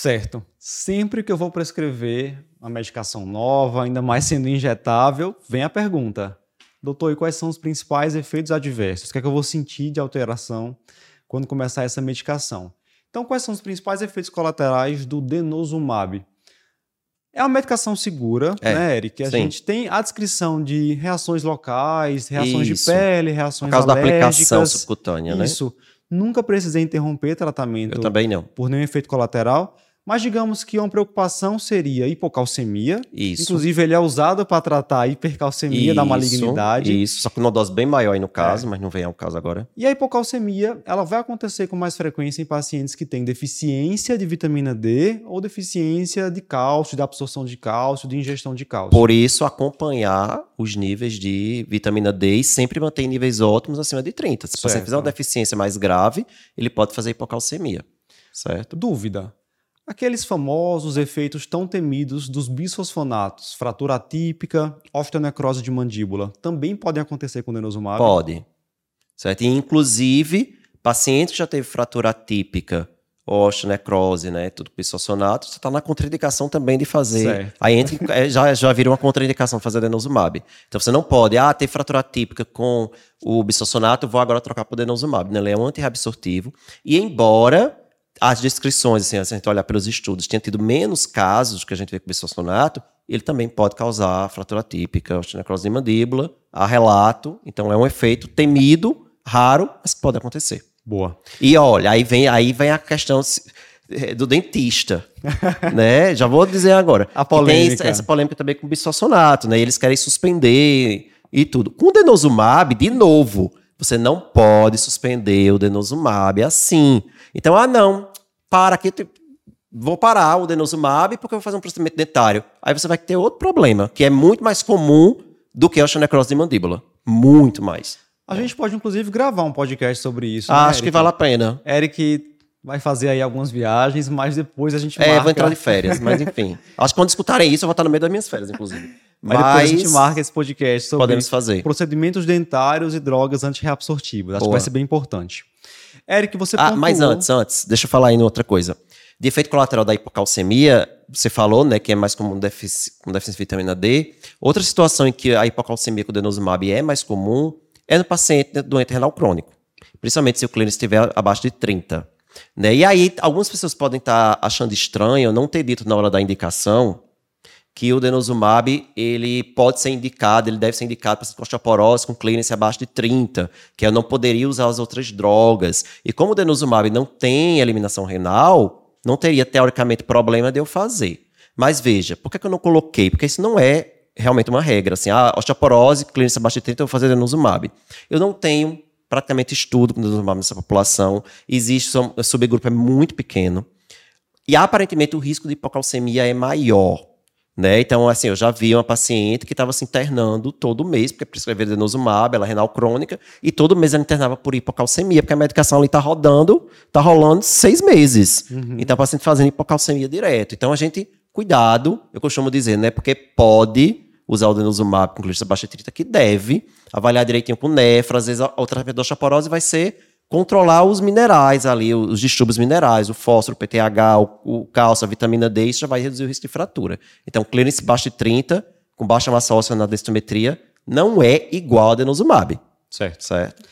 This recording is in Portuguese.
Certo. Sempre que eu vou prescrever uma medicação nova, ainda mais sendo injetável, vem a pergunta: doutor, e quais são os principais efeitos adversos? O que é que eu vou sentir de alteração quando começar essa medicação? Então, quais são os principais efeitos colaterais do denosumab? É uma medicação segura, é, né, Eric? A sim. gente tem a descrição de reações locais, reações Isso. de pele, reações Por causa alérgicas. da aplicação subcutânea, né? Isso. Nunca precisei interromper tratamento. Eu também não. Por nenhum efeito colateral. Mas digamos que uma preocupação seria hipocalcemia. Isso. Inclusive, ele é usado para tratar a hipercalcemia isso, da malignidade. Isso, só que uma dose bem maior aí no caso, é. mas não vem ao caso agora. E a hipocalcemia, ela vai acontecer com mais frequência em pacientes que têm deficiência de vitamina D ou deficiência de cálcio, de absorção de cálcio, de ingestão de cálcio. Por isso, acompanhar os níveis de vitamina D e sempre manter níveis ótimos acima de 30. Se você fizer uma deficiência mais grave, ele pode fazer hipocalcemia. Certo? Dúvida. Aqueles famosos efeitos tão temidos dos bisfosfonatos, fratura atípica, osteonecrose de mandíbula, também podem acontecer com o denosumab? Pode. Certo? E, inclusive, paciente que já teve fratura atípica, osteonecrose, né, tudo bisfosfonato, você está na contraindicação também de fazer. Certo. Aí entra, é, já, já vira uma contraindicação fazer denosumab. Então você não pode, ah, ter fratura atípica com o bisfosfonato, vou agora trocar para o denosumab. Ele é um antirreabsortivo. E embora as descrições, assim, se a gente olhar pelos estudos, tinha tido menos casos que a gente vê com bisfosfonato, ele também pode causar fratura típica, osteonecrose de mandíbula, há relato, então é um efeito temido, raro, mas pode acontecer. Boa. E olha, aí vem, aí vem a questão é, do dentista, né? Já vou dizer agora. A polêmica. Tem essa polêmica também com bisfosfonato, né? Eles querem suspender e tudo. Com o denosumab, de novo, você não pode suspender o denosumab assim. Então, ah, não, para aqui, vou parar o denosumab porque eu vou fazer um procedimento dentário. Aí você vai ter outro problema, que é muito mais comum do que a osteonecrose de mandíbula. Muito mais. A gente pode, inclusive, gravar um podcast sobre isso. Né, acho que vale a pena. Eric vai fazer aí algumas viagens, mas depois a gente é, marca... Vou entrar de férias, mas enfim. acho que quando escutarem isso, eu vou estar no meio das minhas férias, inclusive. Mas, Mas depois a gente marca esse podcast sobre podemos fazer. procedimentos dentários e drogas antirreabsortivas. Acho Boa. que vai ser bem importante. Eric, você ah, pontuou... Mas antes, antes, deixa eu falar aí outra coisa. De efeito colateral da hipocalcemia, você falou, né, que é mais comum defici com deficiência de vitamina D. Outra situação em que a hipocalcemia com denosumab é mais comum é no paciente doente renal crônico. Principalmente se o clínico estiver abaixo de 30. Né? E aí, algumas pessoas podem estar achando estranho não ter dito na hora da indicação que o denosumab ele pode ser indicado, ele deve ser indicado para com osteoporose com clearance abaixo de 30, que eu não poderia usar as outras drogas. E como o denosumab não tem eliminação renal, não teria teoricamente problema de eu fazer. Mas veja, por que, eu não coloquei? Porque isso não é realmente uma regra. Assim, ah, osteoporose, clearance abaixo de 30, eu vou fazer denosumab. Eu não tenho praticamente estudo com denosumab nessa população. Existe, o subgrupo é muito pequeno. E aparentemente o risco de hipocalcemia é maior né? Então, assim, eu já vi uma paciente que estava se internando todo mês, porque prescreveu denosumab, ela é renal crônica, e todo mês ela internava por hipocalcemia, porque a medicação ali está rodando, está rolando seis meses. Uhum. Então, a paciente fazendo hipocalcemia direto. Então, a gente, cuidado, eu costumo dizer, né? Porque pode usar o denosumab com glicose baixa 30, que deve avaliar direitinho com nefra, às vezes o tratamento da osteoporose vai ser controlar os minerais ali, os distúrbios minerais, o fósforo, o PTH, o, o cálcio, a vitamina D, isso já vai reduzir o risco de fratura. Então, clearance baixo de 30, com baixa massa óssea na densitometria, não é igual a denosumab. Certo. Certo.